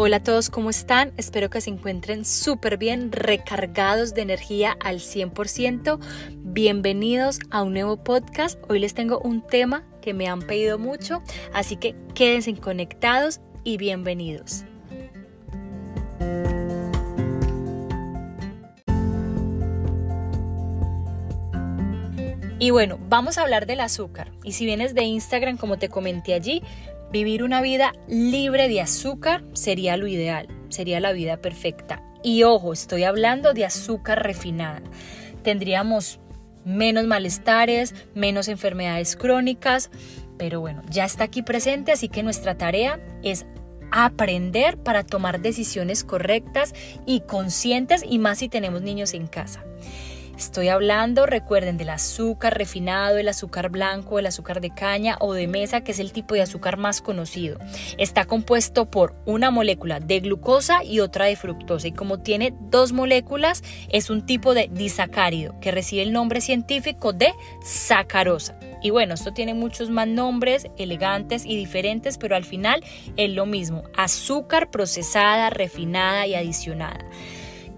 Hola a todos, ¿cómo están? Espero que se encuentren súper bien, recargados de energía al 100%. Bienvenidos a un nuevo podcast. Hoy les tengo un tema que me han pedido mucho, así que quédense conectados y bienvenidos. Y bueno, vamos a hablar del azúcar. Y si vienes de Instagram, como te comenté allí, Vivir una vida libre de azúcar sería lo ideal, sería la vida perfecta. Y ojo, estoy hablando de azúcar refinada. Tendríamos menos malestares, menos enfermedades crónicas, pero bueno, ya está aquí presente, así que nuestra tarea es aprender para tomar decisiones correctas y conscientes y más si tenemos niños en casa. Estoy hablando, recuerden, del azúcar refinado, el azúcar blanco, el azúcar de caña o de mesa, que es el tipo de azúcar más conocido. Está compuesto por una molécula de glucosa y otra de fructosa. Y como tiene dos moléculas, es un tipo de disacárido que recibe el nombre científico de sacarosa. Y bueno, esto tiene muchos más nombres elegantes y diferentes, pero al final es lo mismo. Azúcar procesada, refinada y adicionada,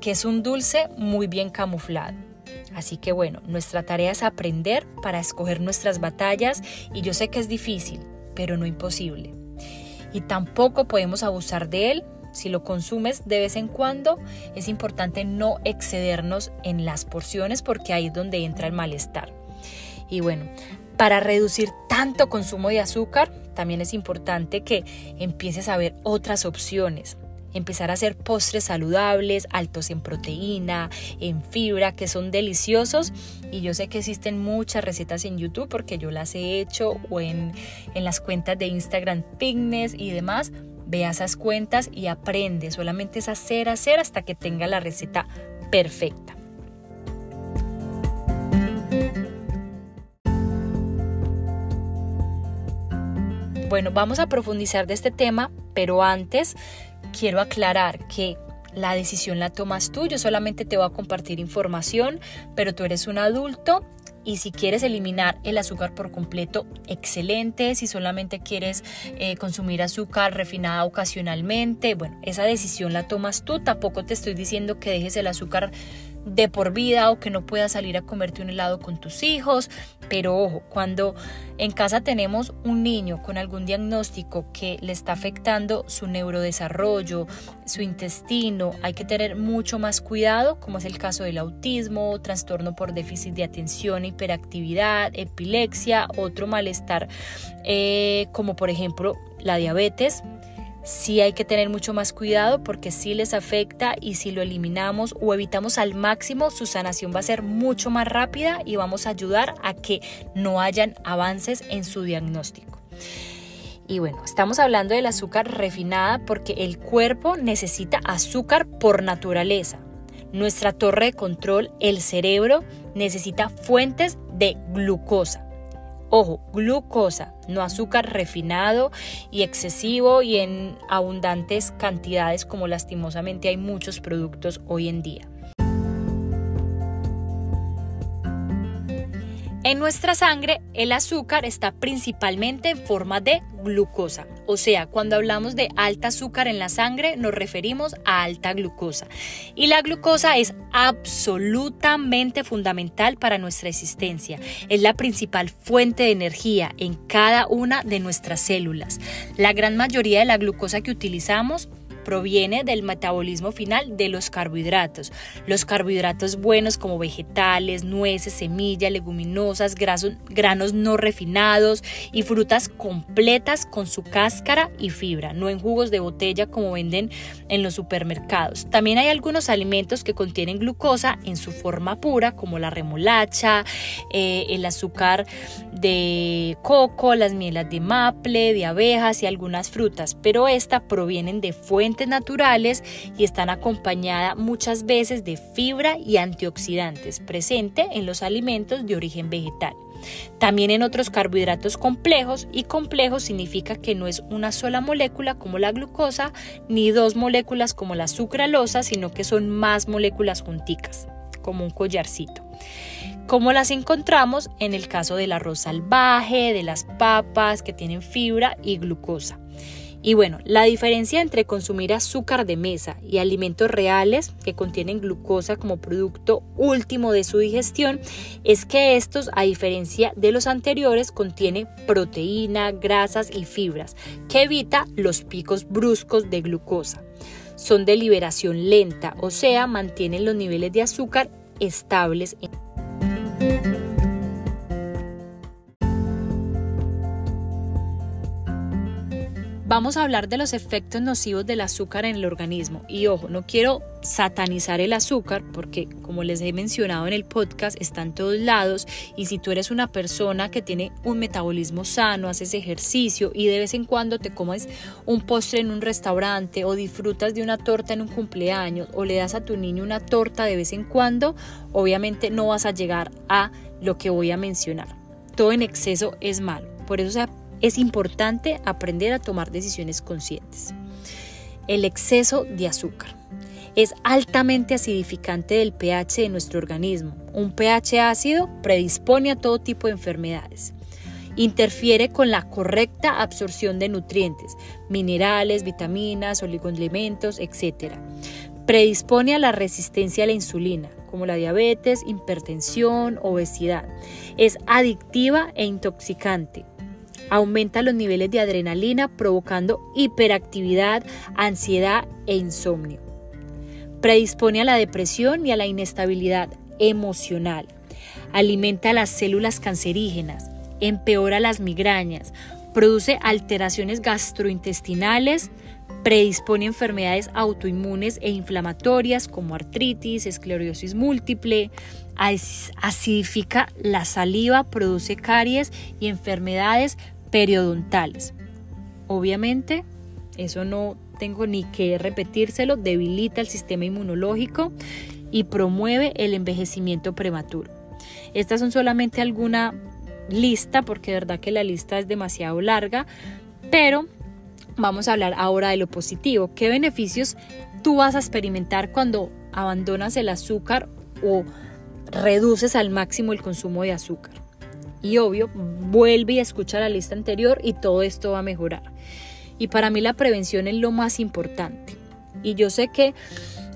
que es un dulce muy bien camuflado. Así que bueno, nuestra tarea es aprender para escoger nuestras batallas y yo sé que es difícil, pero no imposible. Y tampoco podemos abusar de él. Si lo consumes de vez en cuando, es importante no excedernos en las porciones porque ahí es donde entra el malestar. Y bueno, para reducir tanto consumo de azúcar, también es importante que empieces a ver otras opciones empezar a hacer postres saludables, altos en proteína, en fibra, que son deliciosos. Y yo sé que existen muchas recetas en YouTube porque yo las he hecho o en, en las cuentas de Instagram Fitness y demás. Ve a esas cuentas y aprende. Solamente es hacer, hacer hasta que tenga la receta perfecta. Bueno, vamos a profundizar de este tema, pero antes quiero aclarar que la decisión la tomas tú, yo solamente te voy a compartir información, pero tú eres un adulto y si quieres eliminar el azúcar por completo, excelente. Si solamente quieres eh, consumir azúcar refinada ocasionalmente, bueno, esa decisión la tomas tú. Tampoco te estoy diciendo que dejes el azúcar de por vida o que no puedas salir a comerte un helado con tus hijos. Pero ojo, cuando en casa tenemos un niño con algún diagnóstico que le está afectando su neurodesarrollo, su intestino, hay que tener mucho más cuidado, como es el caso del autismo, trastorno por déficit de atención, hiperactividad, epilepsia, otro malestar, eh, como por ejemplo la diabetes sí hay que tener mucho más cuidado porque sí les afecta y si lo eliminamos o evitamos al máximo, su sanación va a ser mucho más rápida y vamos a ayudar a que no hayan avances en su diagnóstico. Y bueno, estamos hablando del azúcar refinada porque el cuerpo necesita azúcar por naturaleza. Nuestra torre de control, el cerebro, necesita fuentes de glucosa. Ojo, glucosa, no azúcar refinado y excesivo y en abundantes cantidades como lastimosamente hay muchos productos hoy en día. En nuestra sangre el azúcar está principalmente en forma de glucosa, o sea, cuando hablamos de alta azúcar en la sangre nos referimos a alta glucosa. Y la glucosa es absolutamente fundamental para nuestra existencia. Es la principal fuente de energía en cada una de nuestras células. La gran mayoría de la glucosa que utilizamos proviene del metabolismo final de los carbohidratos. Los carbohidratos buenos como vegetales, nueces, semillas, leguminosas, granos no refinados y frutas completas con su cáscara y fibra, no en jugos de botella como venden en los supermercados. También hay algunos alimentos que contienen glucosa en su forma pura como la remolacha, eh, el azúcar de coco, las mielas de maple, de abejas y algunas frutas, pero estas provienen de fuentes naturales y están acompañadas muchas veces de fibra y antioxidantes presente en los alimentos de origen vegetal. También en otros carbohidratos complejos y complejos significa que no es una sola molécula como la glucosa ni dos moléculas como la sucralosa, sino que son más moléculas junticas, como un collarcito. Como las encontramos en el caso del arroz salvaje, de las papas que tienen fibra y glucosa. Y bueno, la diferencia entre consumir azúcar de mesa y alimentos reales que contienen glucosa como producto último de su digestión es que estos, a diferencia de los anteriores, contienen proteína, grasas y fibras, que evita los picos bruscos de glucosa. Son de liberación lenta, o sea, mantienen los niveles de azúcar estables. Vamos a hablar de los efectos nocivos del azúcar en el organismo. Y ojo, no quiero satanizar el azúcar porque, como les he mencionado en el podcast, está en todos lados. Y si tú eres una persona que tiene un metabolismo sano, haces ejercicio y de vez en cuando te comes un postre en un restaurante o disfrutas de una torta en un cumpleaños o le das a tu niño una torta de vez en cuando, obviamente no vas a llegar a lo que voy a mencionar. Todo en exceso es malo. Por eso es importante aprender a tomar decisiones conscientes. El exceso de azúcar es altamente acidificante del pH de nuestro organismo. Un pH ácido predispone a todo tipo de enfermedades. Interfiere con la correcta absorción de nutrientes, minerales, vitaminas, oligoelementos, etc. Predispone a la resistencia a la insulina, como la diabetes, hipertensión, obesidad. Es adictiva e intoxicante aumenta los niveles de adrenalina provocando hiperactividad, ansiedad e insomnio. Predispone a la depresión y a la inestabilidad emocional. Alimenta las células cancerígenas, empeora las migrañas, produce alteraciones gastrointestinales, predispone a enfermedades autoinmunes e inflamatorias como artritis, esclerosis múltiple, acidifica la saliva, produce caries y enfermedades periodontales. Obviamente, eso no tengo ni que repetírselo, debilita el sistema inmunológico y promueve el envejecimiento prematuro. Estas son solamente alguna lista, porque de verdad que la lista es demasiado larga, pero vamos a hablar ahora de lo positivo. ¿Qué beneficios tú vas a experimentar cuando abandonas el azúcar o reduces al máximo el consumo de azúcar? Y obvio, vuelve y escucha la lista anterior y todo esto va a mejorar. Y para mí la prevención es lo más importante. Y yo sé que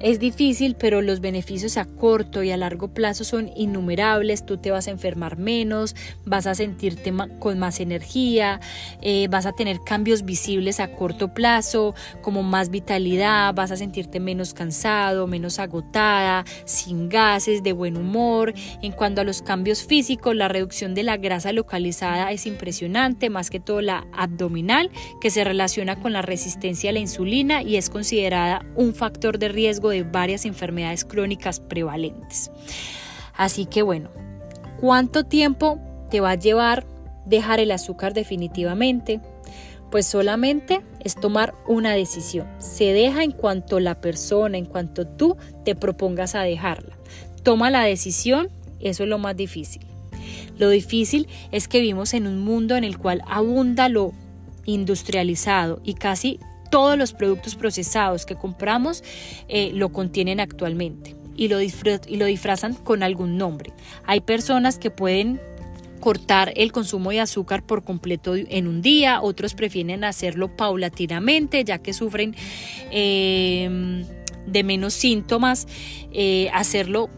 es difícil, pero los beneficios a corto y a largo plazo son innumerables. Tú te vas a enfermar menos, vas a sentirte con más energía, eh, vas a tener cambios visibles a corto plazo, como más vitalidad, vas a sentirte menos cansado, menos agotada, sin gases, de buen humor. En cuanto a los cambios físicos, la reducción de la grasa localizada es impresionante, más que todo la abdominal, que se relaciona con la resistencia a la insulina y es considerada un factor de riesgo de varias enfermedades crónicas prevalentes. Así que bueno, ¿cuánto tiempo te va a llevar dejar el azúcar definitivamente? Pues solamente es tomar una decisión. Se deja en cuanto la persona, en cuanto tú te propongas a dejarla. Toma la decisión, eso es lo más difícil. Lo difícil es que vivimos en un mundo en el cual abunda lo industrializado y casi todos los productos procesados que compramos eh, lo contienen actualmente y lo, y lo disfrazan con algún nombre. Hay personas que pueden cortar el consumo de azúcar por completo en un día, otros prefieren hacerlo paulatinamente ya que sufren em, de menos síntomas, eh, hacerlo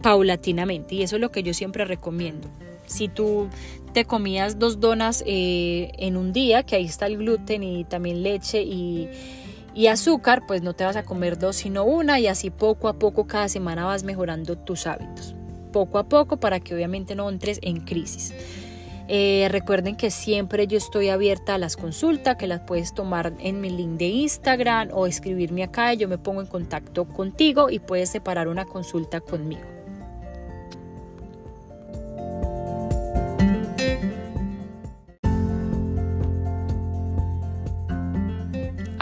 paulatinamente y eso es lo que yo siempre recomiendo. Si tú te comías dos donas eh, en un día, que ahí está el gluten y también leche y, azúcar, pues no te vas a comer dos sino una y así poco a poco cada semana vas mejorando tus hábitos. Poco a poco para que obviamente no entres en crisis. Eh, recuerden que siempre yo estoy abierta a las consultas, que las puedes tomar en mi link de Instagram o escribirme acá, yo me pongo en contacto contigo y puedes separar una consulta conmigo.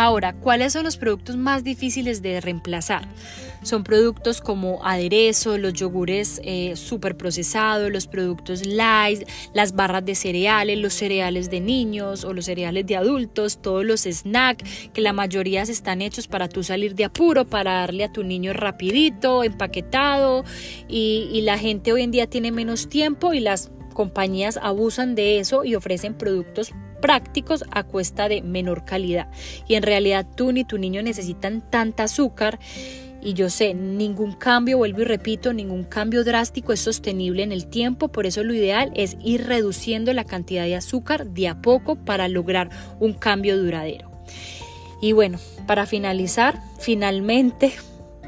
Ahora, ¿cuáles son los productos más difíciles de reemplazar? Son productos como aderezo, los yogures eh, super procesados, los productos light, las barras de cereales, los cereales de niños o los cereales de adultos, todos los snacks, que la mayoría están hechos para tú salir de apuro, para darle a tu niño rapidito, empaquetado, y, y la gente hoy en día tiene menos tiempo y las compañías abusan de eso y ofrecen productos prácticos a cuesta de menor calidad. Y en realidad tú ni tu niño necesitan tanta azúcar. Y yo sé, ningún cambio, vuelvo y repito, ningún cambio drástico es sostenible en el tiempo, por eso lo ideal es ir reduciendo la cantidad de azúcar de a poco para lograr un cambio duradero. Y bueno, para finalizar, finalmente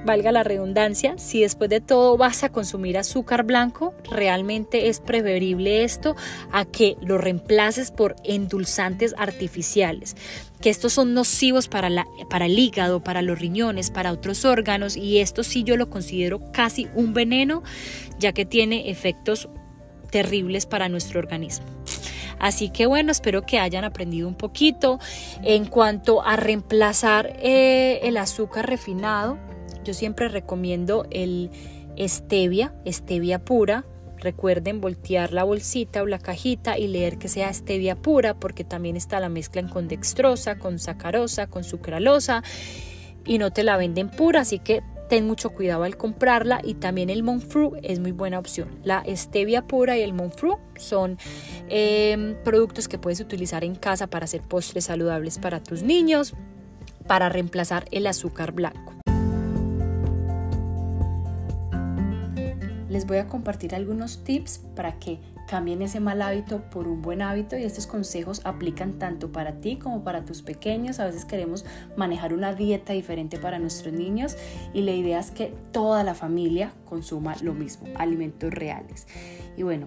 valga la redundancia, si después de todo vas a consumir azúcar blanco, realmente es preferible esto a que lo reemplaces por endulzantes artificiales, que estos son nocivos para, la, para el hígado, para los riñones, para otros órganos y esto sí yo lo considero casi un veneno, ya que tiene efectos terribles para nuestro organismo. Así que bueno, espero que hayan aprendido un poquito en cuanto a reemplazar eh, el azúcar refinado yo siempre recomiendo el stevia, stevia pura. Recuerden voltear la bolsita o la cajita y leer que sea stevia pura porque también está la mezcla con dextrosa, con sacarosa, con sucralosa y no te la venden pura, así que ten mucho cuidado al comprarla y también el Monfru es muy buena opción. La stevia pura y el Monfru son em, productos que puedes utilizar en casa para hacer postres saludables para tus niños, para reemplazar el azúcar blanco. Les voy a compartir algunos tips para que cambien ese mal hábito por un buen hábito y estos consejos aplican tanto para ti como para tus pequeños. A veces queremos manejar una dieta diferente para nuestros niños y la idea es que toda la familia consuma lo mismo, alimentos reales. Y bueno,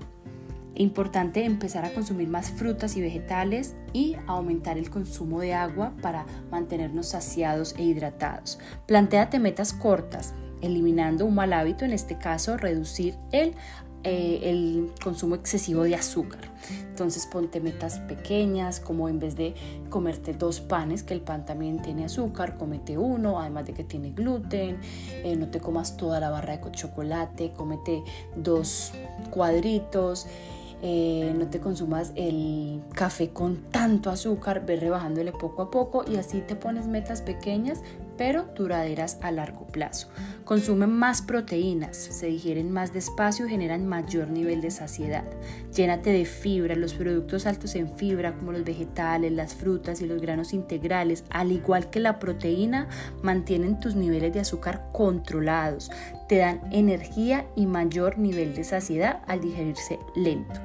importante empezar a consumir más frutas y vegetales y aumentar el consumo de agua para mantenernos saciados e hidratados. Plantéate metas cortas, eliminando un mal hábito, en este caso reducir el, eh, el consumo excesivo de azúcar. Entonces ponte metas pequeñas, como en vez de comerte dos panes, que el pan también tiene azúcar, comete uno, además de que tiene gluten, eh, no te comas toda la barra de chocolate, comete dos cuadritos. Eh, no te consumas el café con tanto azúcar, ve rebajándole poco a poco y así te pones metas pequeñas pero duraderas a largo plazo. Consumen más proteínas, se digieren más despacio y generan mayor nivel de saciedad. Llénate de fibra, los productos altos en fibra como los vegetales, las frutas y los granos integrales, al igual que la proteína, mantienen tus niveles de azúcar controlados, te dan energía y mayor nivel de saciedad al digerirse lento.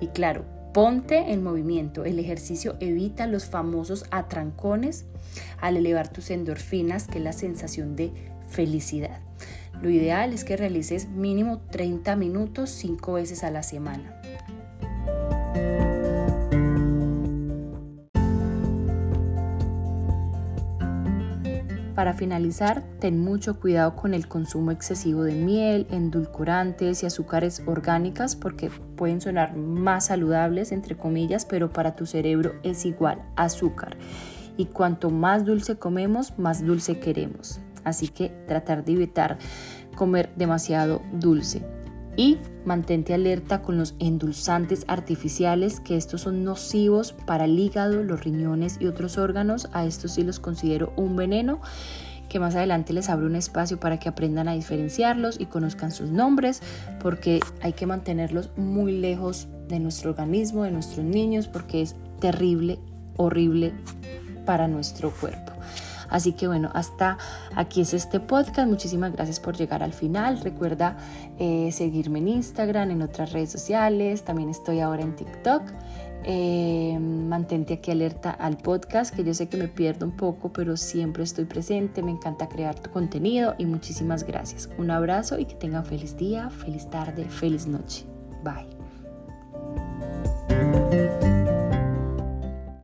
Y claro, Ponte en movimiento. El ejercicio evita los famosos atrancones al elevar tus endorfinas, que es la sensación de felicidad. Lo ideal es que realices mínimo 30 minutos 5 veces a la semana. Para finalizar, ten mucho cuidado con el consumo excesivo de miel, endulcorantes y azúcares orgánicas porque pueden sonar más saludables, entre comillas, pero para tu cerebro es igual azúcar. Y cuanto más dulce comemos, más dulce queremos. Así que tratar de evitar comer demasiado dulce y mantente alerta con los endulzantes artificiales que estos son nocivos para el hígado, los riñones y otros órganos. A estos sí los considero un veneno que más adelante les abro un espacio para que aprendan a diferenciarlos y conozcan sus nombres porque hay que mantenerlos muy lejos de nuestro organismo, de nuestros niños porque es terrible, horrible para nuestro cuerpo. Así que bueno, hasta aquí es este podcast. Muchísimas gracias por llegar al final. Recuerda eh, seguirme en Instagram, en otras redes sociales. También estoy ahora en TikTok. Eh, mantente aquí alerta al podcast, que yo sé que me pierdo un poco, pero siempre estoy presente. Me encanta crear tu contenido y muchísimas gracias. Un abrazo y que tengan feliz día, feliz tarde, feliz noche. Bye.